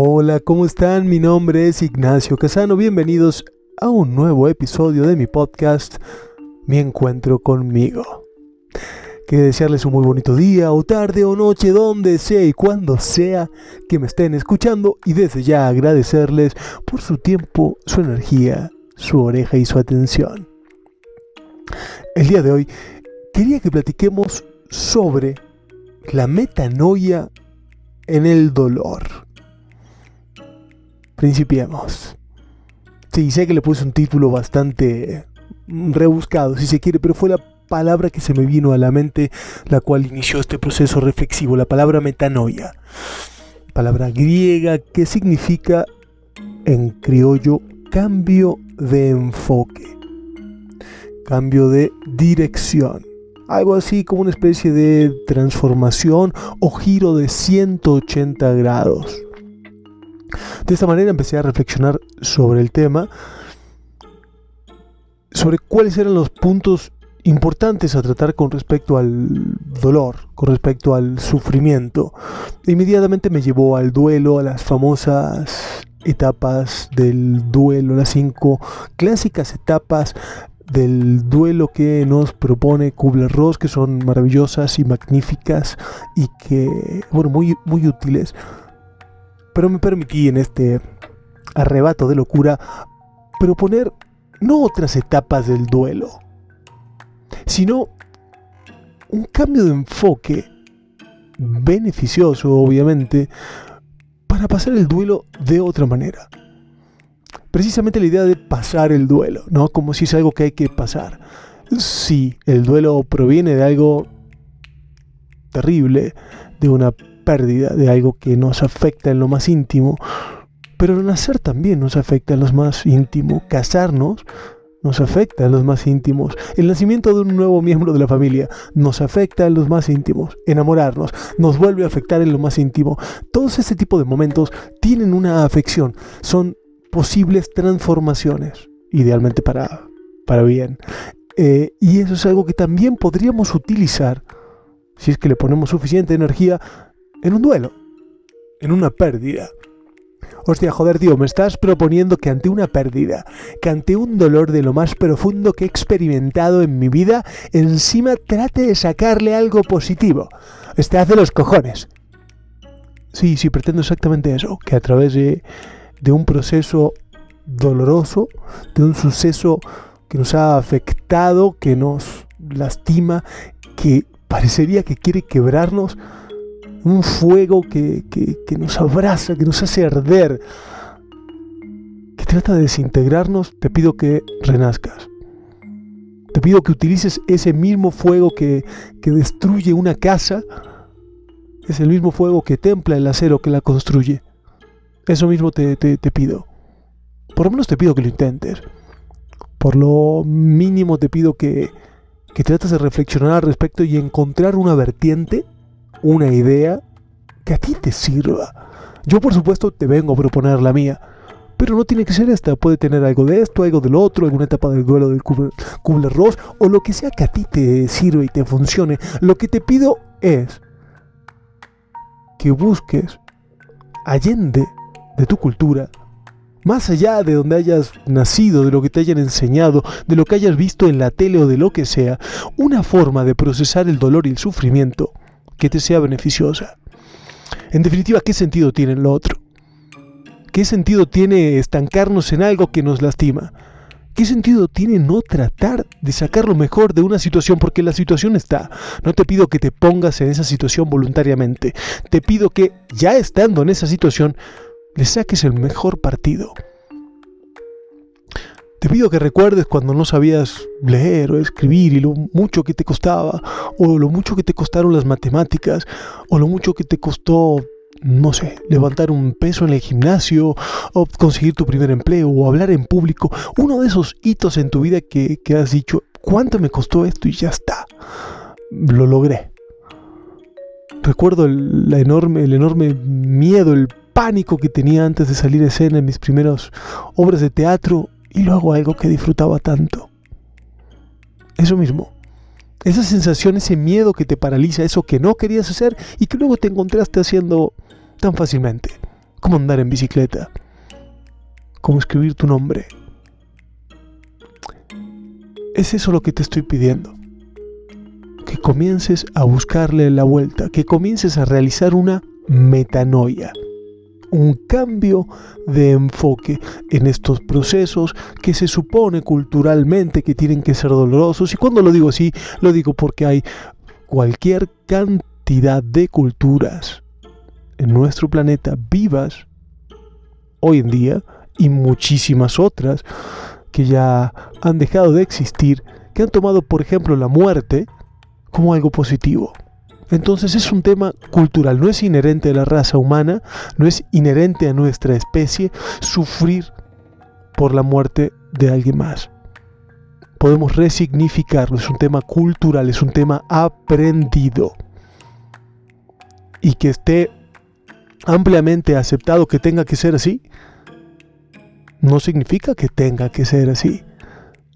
Hola, ¿cómo están? Mi nombre es Ignacio Casano. Bienvenidos a un nuevo episodio de mi podcast, Mi Encuentro conmigo. Quiero desearles un muy bonito día o tarde o noche, donde sea y cuando sea que me estén escuchando y desde ya agradecerles por su tiempo, su energía, su oreja y su atención. El día de hoy quería que platiquemos sobre la metanoia en el dolor. Principiemos. Sí, sé que le puse un título bastante rebuscado, si se quiere, pero fue la palabra que se me vino a la mente, la cual inició este proceso reflexivo, la palabra metanoia. Palabra griega que significa en criollo cambio de enfoque, cambio de dirección. Algo así como una especie de transformación o giro de 180 grados. De esta manera empecé a reflexionar sobre el tema, sobre cuáles eran los puntos importantes a tratar con respecto al dolor, con respecto al sufrimiento. Inmediatamente me llevó al duelo, a las famosas etapas del duelo, las cinco clásicas etapas del duelo que nos propone Kubler-Ross, que son maravillosas y magníficas y que, bueno, muy, muy útiles pero me permití en este arrebato de locura proponer no otras etapas del duelo, sino un cambio de enfoque beneficioso, obviamente, para pasar el duelo de otra manera. Precisamente la idea de pasar el duelo, ¿no? Como si es algo que hay que pasar. Sí, el duelo proviene de algo terrible, de una pérdida de algo que nos afecta en lo más íntimo, pero el nacer también nos afecta en lo más íntimo, casarnos nos afecta en los más íntimos. El nacimiento de un nuevo miembro de la familia nos afecta en los más íntimos. Enamorarnos nos vuelve a afectar en lo más íntimo. Todos este tipo de momentos tienen una afección, son posibles transformaciones, idealmente para, para bien. Eh, y eso es algo que también podríamos utilizar, si es que le ponemos suficiente energía, en un duelo, en una pérdida. Hostia, joder, tío, me estás proponiendo que ante una pérdida, que ante un dolor de lo más profundo que he experimentado en mi vida, encima trate de sacarle algo positivo. Este hace los cojones. Sí, sí, pretendo exactamente eso, que a través de, de un proceso doloroso, de un suceso que nos ha afectado, que nos lastima, que parecería que quiere quebrarnos, un fuego que, nos abraza, que nos hace arder, que trata de desintegrarnos, te pido que renazcas. Te pido que utilices ese mismo fuego que, destruye una casa, es el mismo fuego que templa el acero que la construye. Eso mismo te, te pido. Por lo menos te pido que lo intentes. Por lo mínimo te pido que, que trates de reflexionar al respecto y encontrar una vertiente una idea que a ti te sirva. Yo por supuesto te vengo a proponer la mía, pero no tiene que ser esta, puede tener algo de esto, algo del otro, alguna etapa del duelo del Kubler-Ross o lo que sea que a ti te sirva y te funcione. Lo que te pido es que busques allende de tu cultura, más allá de donde hayas nacido, de lo que te hayan enseñado, de lo que hayas visto en la tele o de lo que sea, una forma de procesar el dolor y el sufrimiento que te sea beneficiosa. En definitiva, ¿qué sentido tiene lo otro? ¿Qué sentido tiene estancarnos en algo que nos lastima? ¿Qué sentido tiene no tratar de sacar lo mejor de una situación? Porque la situación está. No te pido que te pongas en esa situación voluntariamente. Te pido que, ya estando en esa situación, le saques el mejor partido. Te pido que recuerdes cuando no sabías leer o escribir y lo mucho que te costaba, o lo mucho que te costaron las matemáticas, o lo mucho que te costó, no sé, levantar un peso en el gimnasio, o conseguir tu primer empleo, o hablar en público. Uno de esos hitos en tu vida que, has dicho, ¿cuánto me costó esto? Y ya está. Lo logré. Recuerdo el, enorme, el enorme miedo, el pánico que tenía antes de salir a escena en mis primeras obras de teatro y luego algo que disfrutaba tanto. Eso mismo. Esa sensación, ese miedo que te paraliza, eso que no querías hacer y que luego te encontraste haciendo tan fácilmente. cómo andar en bicicleta, cómo escribir tu nombre. Es eso lo que te estoy pidiendo. Que comiences a buscarle la vuelta, que comiences a realizar una metanoia, un cambio de enfoque en estos procesos que se supone culturalmente que tienen que ser dolorosos. Y cuando lo digo así, lo digo porque hay cualquier cantidad de culturas en nuestro planeta vivas hoy en día y muchísimas otras que ya han dejado de existir, que han tomado, por ejemplo, la muerte como algo positivo. Entonces es un tema cultural, no es inherente a la raza humana, no es inherente a nuestra especie sufrir por la muerte de alguien más. Podemos resignificarlo, es un tema cultural, es un tema aprendido. Y que esté ampliamente aceptado que tenga que ser así, no significa que tenga que ser así.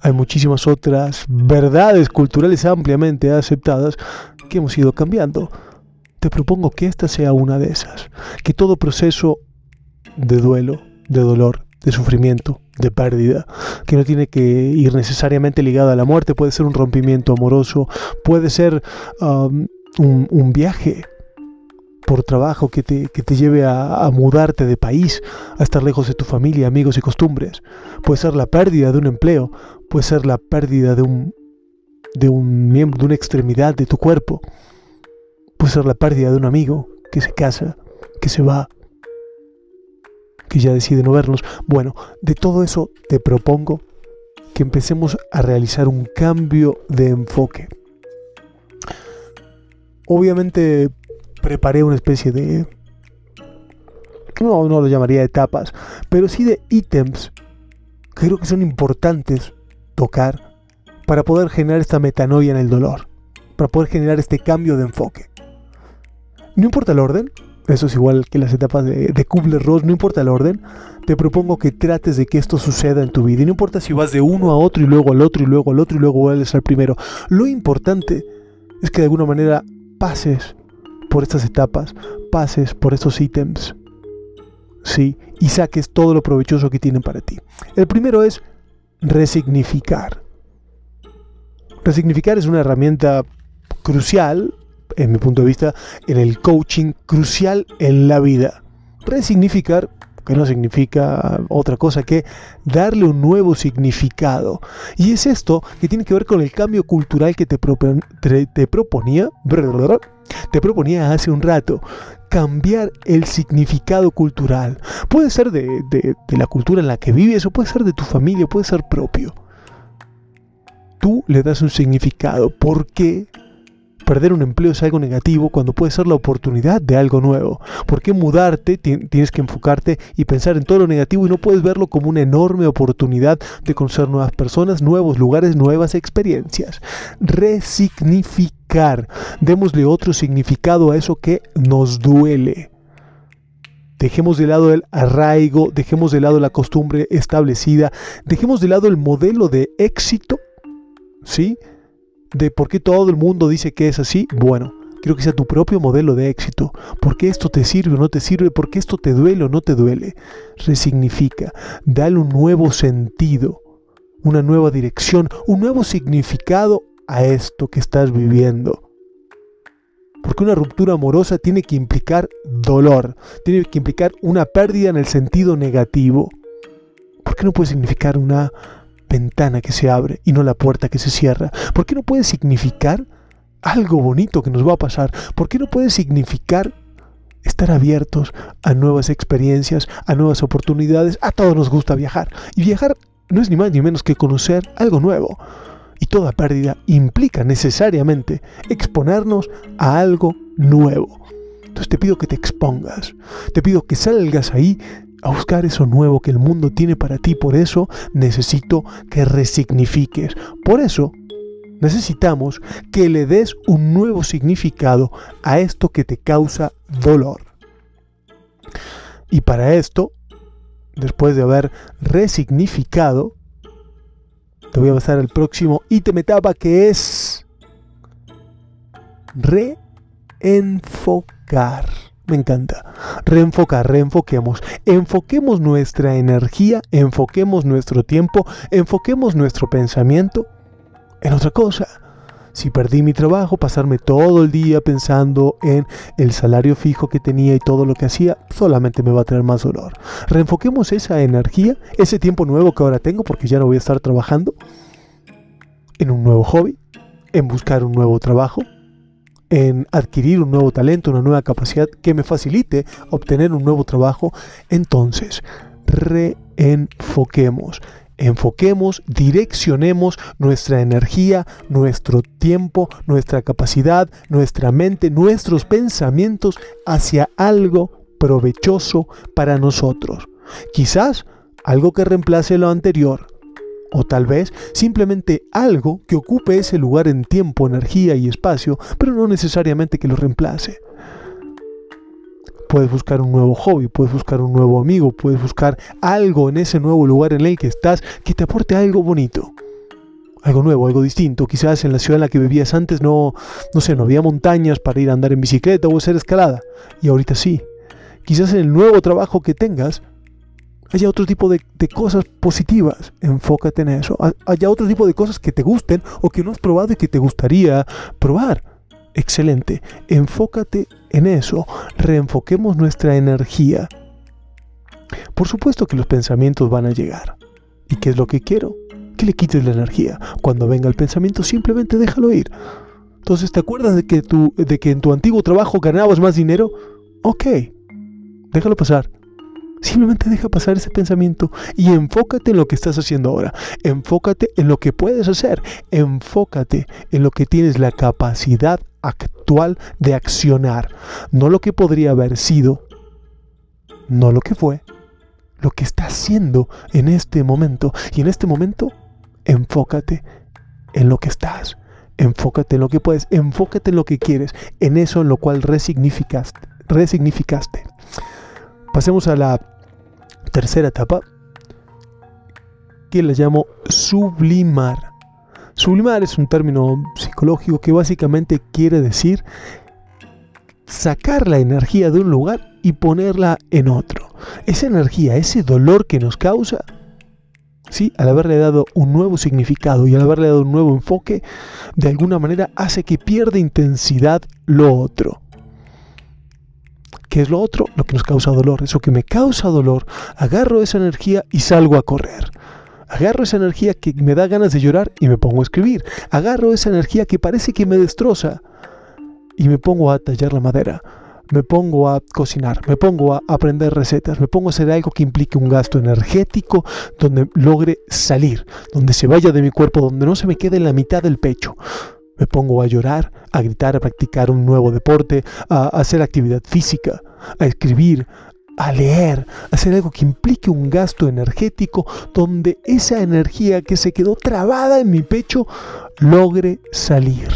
Hay muchísimas otras verdades culturales ampliamente aceptadas que hemos ido cambiando. Te propongo que esta sea una de esas. Que todo proceso de duelo, de dolor, de sufrimiento, de pérdida, que no tiene que ir necesariamente ligado a la muerte, puede ser un rompimiento amoroso, puede ser um, un viaje por trabajo que te, lleve a, mudarte de país, a estar lejos de tu familia, amigos y costumbres. Puede ser la pérdida de un empleo, puede ser la pérdida de un, de un miembro, de una extremidad de tu cuerpo. Puede ser la pérdida de un amigo que se casa, que se va, que ya decide no vernos. Bueno, de todo eso te propongo que empecemos a realizar un cambio de enfoque. Obviamente preparé una especie de... No, no lo llamaría etapas, pero sí de ítems que creo que son importantes tocar para poder generar esta metanoia en el dolor, para poder generar este cambio de enfoque. No importa el orden, eso es igual que las etapas de, de Kubler-Ross, no importa el orden, te propongo que trates de que esto suceda en tu vida. Y no importa si vas de uno a otro y luego al otro y luego al otro y luego vuelves al primero. Lo importante es que de alguna manera pases por estas etapas, pases por estos ítems, ¿sí? Y saques todo lo provechoso que tienen para ti. El primero es resignificar. Resignificar es una herramienta crucial, en mi punto de vista, en el coaching, crucial en la vida. Resignificar que no significa otra cosa que darle un nuevo significado. Y es esto que tiene que ver con el cambio cultural que te, te proponía, te proponía hace un rato. Cambiar el significado cultural. Puede ser de, de la cultura en la que vives o puede ser de tu familia, puede ser propio. Tú le das un significado. ¿Por qué perder un empleo es algo negativo cuando puede ser la oportunidad de algo nuevo? ¿Por qué mudarte? Tienes que enfocarte y pensar en todo lo negativo y no puedes verlo como una enorme oportunidad de conocer nuevas personas, nuevos lugares, nuevas experiencias. Resignificar. Démosle otro significado a eso que nos duele. Dejemos de lado el arraigo, dejemos de lado la costumbre establecida, dejemos de lado el modelo de éxito, ¿sí? de por qué todo el mundo dice que es así, bueno, quiero que sea tu propio modelo de éxito. ¿Por qué esto te sirve o no te sirve? ¿Por qué esto te duele o no te duele? Resignifica, dale un nuevo sentido, una nueva dirección, un nuevo significado a esto que estás viviendo. Porque una ruptura amorosa tiene que implicar dolor, tiene que implicar una pérdida en el sentido negativo. ¿Por qué no puede significar una ventana que se abre y no la puerta que se cierra? ¿Por qué no puede significar algo bonito que nos va a pasar? ¿Por qué no puede significar estar abiertos a nuevas experiencias, a nuevas oportunidades? A todos nos gusta viajar. Y viajar no es ni más ni menos que conocer algo nuevo. Y toda pérdida implica necesariamente exponernos a algo nuevo. Entonces te pido que te expongas, te pido que salgas ahí a buscar eso nuevo que el mundo tiene para ti. Por eso necesito que resignifiques. Por eso necesitamos que le des un nuevo significado a esto que te causa dolor. Y para esto, después de haber resignificado, te voy a pasar al próximo ítem etapa que es reenfocar. Me encanta. Reenfocar, reenfoquemos. Enfoquemos nuestra energía, enfoquemos nuestro tiempo, enfoquemos nuestro pensamiento en otra cosa. Si perdí mi trabajo, pasarme todo el día pensando en el salario fijo que tenía y todo lo que hacía, solamente me va a traer más dolor. Reenfoquemos esa energía, ese tiempo nuevo que ahora tengo, porque ya no voy a estar trabajando, en un nuevo hobby, en buscar un nuevo trabajo, en adquirir un nuevo talento, una nueva capacidad que me facilite obtener un nuevo trabajo, entonces reenfoquemos. Enfoquemos, direccionemos nuestra energía, nuestro tiempo, nuestra capacidad, nuestra mente, nuestros pensamientos hacia algo provechoso para nosotros. Quizás algo que reemplace lo anterior, o tal vez simplemente algo que ocupe ese lugar en tiempo, energía y espacio, pero no necesariamente que lo reemplace. Puedes buscar un nuevo hobby, puedes buscar un nuevo amigo, puedes buscar algo en ese nuevo lugar en el que estás que te aporte algo bonito. Algo nuevo, algo distinto. Quizás en la ciudad en la que vivías antes no, no sé, no había montañas para ir a andar en bicicleta o hacer escalada. Y ahorita sí. Quizás en el nuevo trabajo que tengas haya otro tipo de, cosas positivas, enfócate en eso. Haya otro tipo de cosas que te gusten o que no has probado y que te gustaría probar. Excelente, enfócate en eso, reenfoquemos nuestra energía. Por supuesto que los pensamientos van a llegar. ¿Y qué es lo que quiero? Que le quites la energía. Cuando venga el pensamiento, simplemente déjalo ir. Entonces, ¿te acuerdas de que, tú, de que en tu antiguo trabajo ganabas más dinero? Ok, déjalo pasar. Simplemente deja pasar ese pensamiento y enfócate en lo que estás haciendo ahora. Enfócate en lo que puedes hacer. Enfócate en lo que tienes la capacidad actual de accionar. No lo que podría haber sido, no lo que fue, lo que está haciendo en este momento. Y en este momento, enfócate en lo que estás. Enfócate en lo que puedes. Enfócate en lo que quieres. En eso en lo cual resignificaste. resignificaste. Pasemos a la tercera etapa, que la llamo sublimar. Sublimar es un término psicológico que básicamente quiere decir sacar la energía de un lugar y ponerla en otro. Esa energía, ese dolor que nos causa, ¿sí? al haberle dado un nuevo significado y al haberle dado un nuevo enfoque, de alguna manera hace que pierda intensidad lo otro. ¿Qué es lo otro? Lo que nos causa dolor. Eso que me causa dolor, agarro esa energía y salgo a correr. Agarro esa energía que me da ganas de llorar y me pongo a escribir. Agarro esa energía que parece que me destroza y me pongo a tallar la madera. Me pongo a cocinar, me pongo a aprender recetas, me pongo a hacer algo que implique un gasto energético donde logre salir, donde se vaya de mi cuerpo, donde no se me quede en la mitad del pecho. Me pongo a llorar, a gritar, a practicar un nuevo deporte, a hacer actividad física, a escribir, a leer, a hacer algo que implique un gasto energético donde esa energía que se quedó trabada en mi pecho logre salir.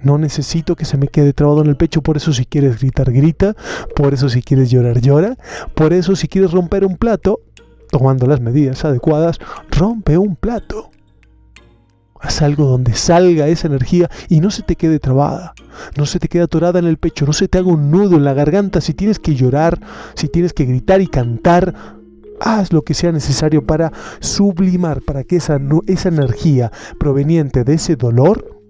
No necesito que se me quede trabado en el pecho, por eso si quieres gritar, grita, por eso si quieres llorar, llora, por eso si quieres romper un plato, tomando las medidas adecuadas, rompe un plato. Haz algo donde salga esa energía y no se te quede trabada, no se te quede atorada en el pecho, no se te haga un nudo en la garganta. Si tienes que llorar, si tienes que gritar y cantar, haz lo que sea necesario para sublimar, para que esa, esa energía proveniente de ese dolor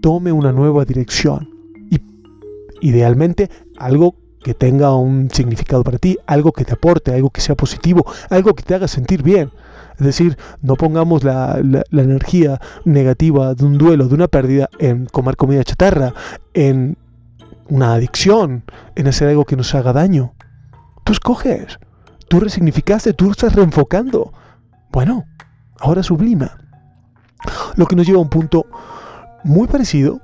tome una nueva dirección. Y idealmente algo que tenga un significado para ti, algo que te aporte, algo que sea positivo, algo que te haga sentir bien. Es decir, no pongamos la, energía negativa de un duelo, de una pérdida, en comer comida chatarra, en una adicción, en hacer algo que nos haga daño. Tú escoges, tú resignificaste, tú estás reenfocando. Bueno, ahora sublima. Lo que nos lleva a un punto muy parecido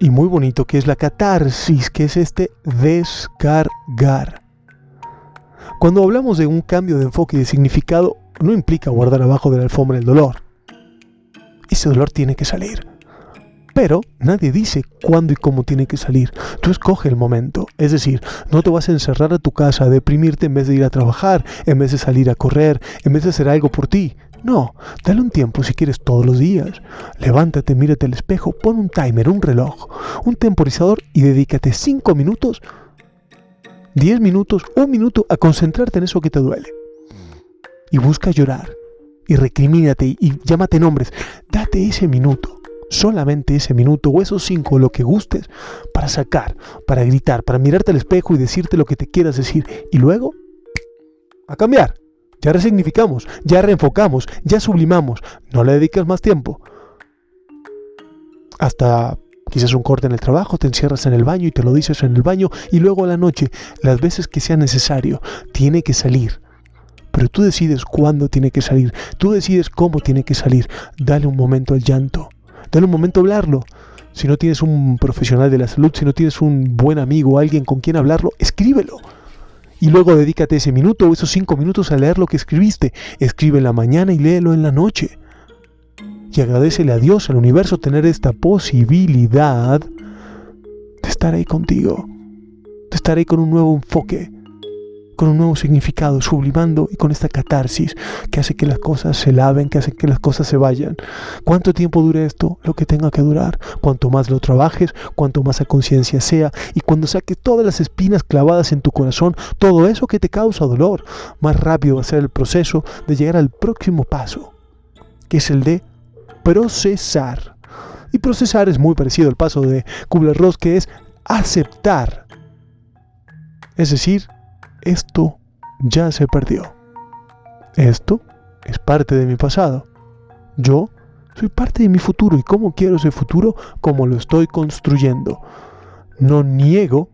y muy bonito, que es la catarsis, que es este descargar. Cuando hablamos de un cambio de enfoque y de significado, no implica guardar abajo de la alfombra el dolor. Ese dolor tiene que salir. Pero nadie dice cuándo y cómo tiene que salir. Tú escoge el momento. Es decir, no te vas a encerrar a tu casa, a deprimirte en vez de ir a trabajar, en vez de salir a correr, en vez de hacer algo por ti. No, dale un tiempo si quieres todos los días. Levántate, mírate al espejo, pon un timer, un reloj, un temporizador y dedícate 5 minutos, 10 minutos, un minuto a concentrarte en eso que te duele. Y busca llorar y recrimínate y llámate nombres. Date ese minuto, solamente ese minuto o esos cinco, lo que gustes, para sacar, para gritar, para mirarte al espejo y decirte lo que te quieras decir. Y luego, a cambiar. Ya resignificamos, ya reenfocamos, ya sublimamos. No le dedicas más tiempo. Hasta quizás un corte en el trabajo, te encierras en el baño y te lo dices en el baño y luego a la noche, las veces que sea necesario, tiene que salir. Pero tú decides cuándo tiene que salir, tú decides cómo tiene que salir. Dale un momento al llanto, dale un momento a hablarlo. Si no tienes un profesional de la salud, si no tienes un buen amigo, alguien con quien hablarlo, escríbelo y luego dedícate ese minuto o esos cinco minutos a leer lo que escribiste. Escribe en la mañana y léelo en la noche. Y agradecele a Dios, al universo, tener esta posibilidad de estar ahí contigo, de estar ahí con un nuevo enfoque, con un nuevo significado, sublimando y con esta catarsis que hace que las cosas se laven, que hace que las cosas se vayan. ¿Cuánto tiempo dure esto? Lo que tenga que durar. Cuanto más lo trabajes, cuanto más a conciencia sea y cuando saques todas las espinas clavadas en tu corazón, todo eso que te causa dolor, más rápido va a ser el proceso de llegar al próximo paso, que es el de procesar. Y procesar es muy parecido al paso de Kubler-Ross, que es aceptar. Es decir, esto ya se perdió. Esto es parte de mi pasado. Yo soy parte de mi futuro y cómo quiero ese futuro, como lo estoy construyendo. No niego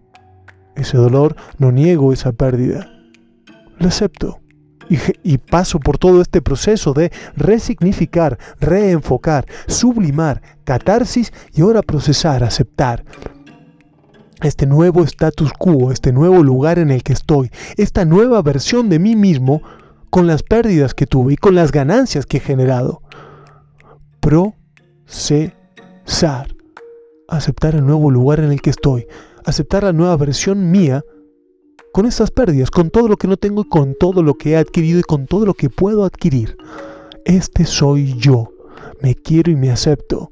ese dolor, no niego esa pérdida. Lo acepto. Y, y, paso por todo este proceso de resignificar, reenfocar, sublimar, catarsis y ahora procesar, aceptar este nuevo status quo, este nuevo lugar en el que estoy, esta nueva versión de mí mismo con las pérdidas que tuve y con las ganancias que he generado. Procesar. Aceptar el nuevo lugar en el que estoy. Aceptar la nueva versión mía con estas pérdidas, con todo lo que no tengo y con todo lo que he adquirido y con todo lo que puedo adquirir. Este soy yo. Me quiero y me acepto.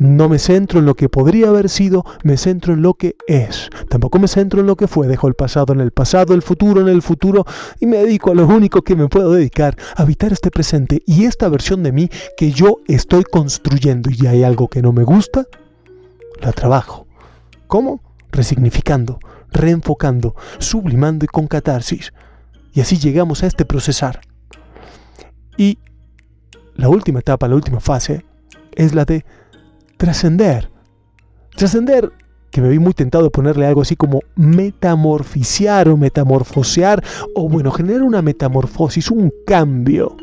No me centro en lo que podría haber sido, me centro en lo que es. Tampoco me centro en lo que fue, dejo el pasado en el pasado, el futuro en el futuro y me dedico a lo único que me puedo dedicar, a habitar este presente y esta versión de mí que yo estoy construyendo y hay algo que no me gusta, la trabajo. ¿Cómo? Resignificando, reenfocando, sublimando y con catarsis. Y así llegamos a este procesar. Y la última etapa, la última fase, es la de trascender. Trascender, que me vi muy tentado de ponerle algo así como metamorficiar o metamorfosear, o bueno, generar una metamorfosis, un cambio.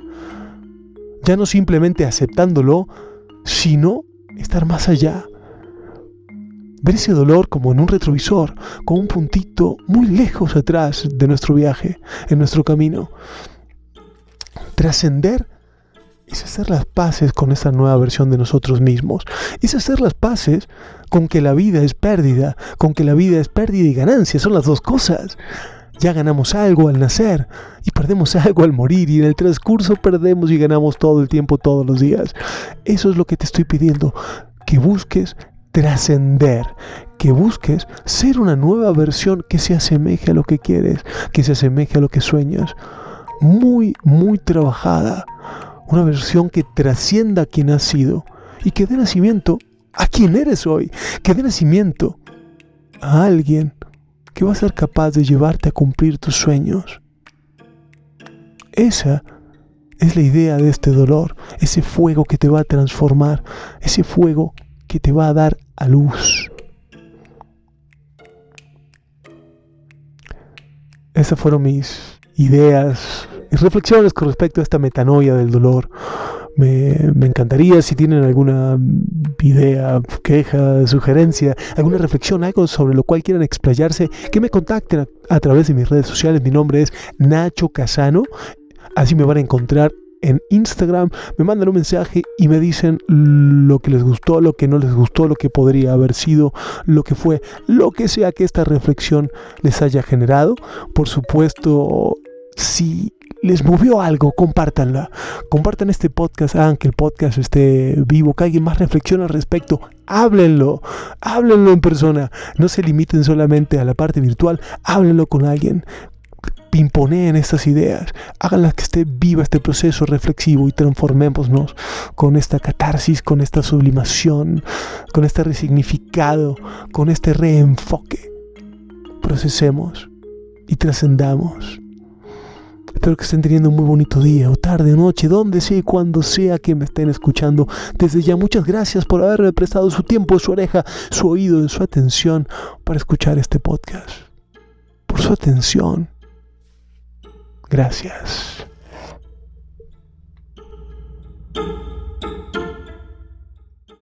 Ya no simplemente aceptándolo, sino estar más allá. Ver ese dolor como en un retrovisor, con un puntito muy lejos atrás de nuestro viaje, en nuestro camino. Trascender es hacer las paces con esa nueva versión de nosotros mismos. Es hacer las paces con que la vida es pérdida, con que la vida es pérdida y ganancia. Son las dos cosas. Ya ganamos algo al nacer y perdemos algo al morir y en el transcurso perdemos y ganamos todo el tiempo, todos los días. Eso es lo que te estoy pidiendo, que busques trascender, que busques ser una nueva versión que se asemeje a lo que quieres, que se asemeje a lo que sueñas. Muy, muy trabajada una versión que trascienda a quien has sido y que dé nacimiento a quien eres hoy, que dé nacimiento a alguien que va a ser capaz de llevarte a cumplir tus sueños. Esa es la idea de este dolor, ese fuego que te va a transformar, ese fuego que te va a dar a luz. Esas fueron mis ideas reflexiones con respecto a esta metanoia del dolor. Me, encantaría si tienen alguna idea, queja, sugerencia, alguna reflexión, algo sobre lo cual quieran explayarse, que me contacten a, través de mis redes sociales. Mi nombre es Nacho Casano. Así me van a encontrar en Instagram, me mandan un mensaje y me dicen lo que les gustó, lo que no les gustó, lo que podría haber sido, lo que fue, lo que sea que esta reflexión les haya generado. Por supuesto, si les movió algo, compártanla. Compartan este podcast, hagan que el podcast esté vivo, que alguien más reflexione al respecto. Háblenlo, háblenlo en persona. No se limiten solamente a la parte virtual, háblenlo con alguien. Imponeen estas ideas, háganlas que esté viva este proceso reflexivo y transformémonos con esta catarsis, con esta sublimación, con este resignificado, con este reenfoque. Procesemos y trascendamos. Espero que estén teniendo un muy bonito día o tarde, o noche, donde sea y cuando sea que me estén escuchando. Desde ya, muchas gracias por haberme prestado su tiempo, su oreja, su oído, su atención para escuchar este podcast. Por su atención. Gracias.